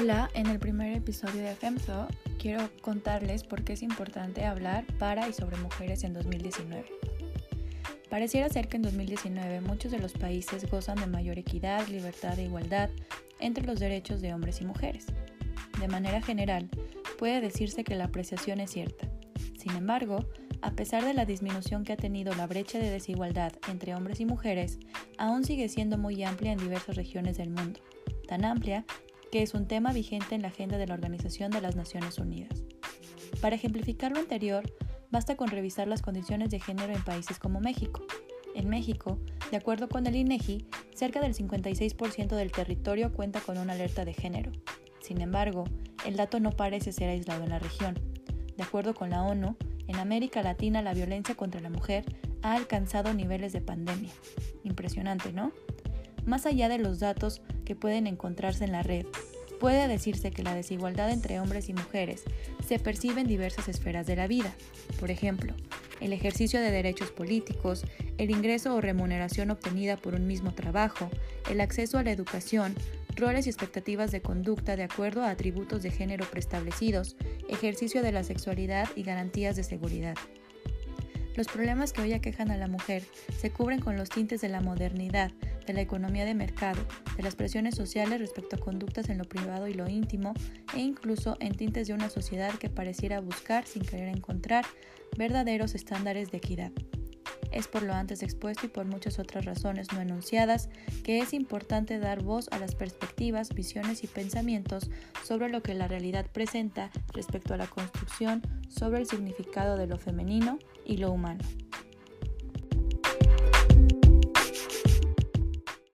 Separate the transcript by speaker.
Speaker 1: Hola, en el primer episodio de FEMSO quiero contarles por qué es importante hablar para y sobre mujeres en 2019. Pareciera ser que en 2019 muchos de los países gozan de mayor equidad, libertad e igualdad entre los derechos de hombres y mujeres. De manera general, puede decirse que la apreciación es cierta. Sin embargo, a pesar de la disminución que ha tenido la brecha de desigualdad entre hombres y mujeres, aún sigue siendo muy amplia en diversas regiones del mundo, tan amplia que es un tema vigente en la agenda de la Organización de las Naciones Unidas. Para ejemplificar lo anterior, basta con revisar las condiciones de género en países como México. En México, de acuerdo con el INEGI, cerca del 56% del territorio cuenta con una alerta de género. Sin embargo, el dato no parece ser aislado en la región. De acuerdo con la ONU, en América Latina la violencia contra la mujer ha alcanzado niveles de pandemia. Impresionante, ¿no? Más allá de los datos pueden encontrarse en la red, puede decirse que la desigualdad entre hombres y mujeres se percibe en diversas esferas de la vida. Por ejemplo, el ejercicio de derechos políticos, el ingreso o remuneración obtenida por un mismo trabajo, el acceso a la educación, roles y expectativas de conducta de acuerdo a atributos de género preestablecidos, ejercicio de la sexualidad y garantías de seguridad. Los problemas que hoy aquejan a la mujer se cubren con los tintes de la modernidad, de la economía de mercado, de las presiones sociales respecto a conductas en lo privado y lo íntimo, e incluso en tintes de una sociedad que pareciera buscar, sin querer encontrar, verdaderos estándares de equidad. Es por lo antes expuesto y por muchas otras razones no enunciadas que es importante dar voz a las perspectivas, visiones y pensamientos sobre lo que la realidad presenta respecto a la construcción sobre el significado de lo femenino y lo humano.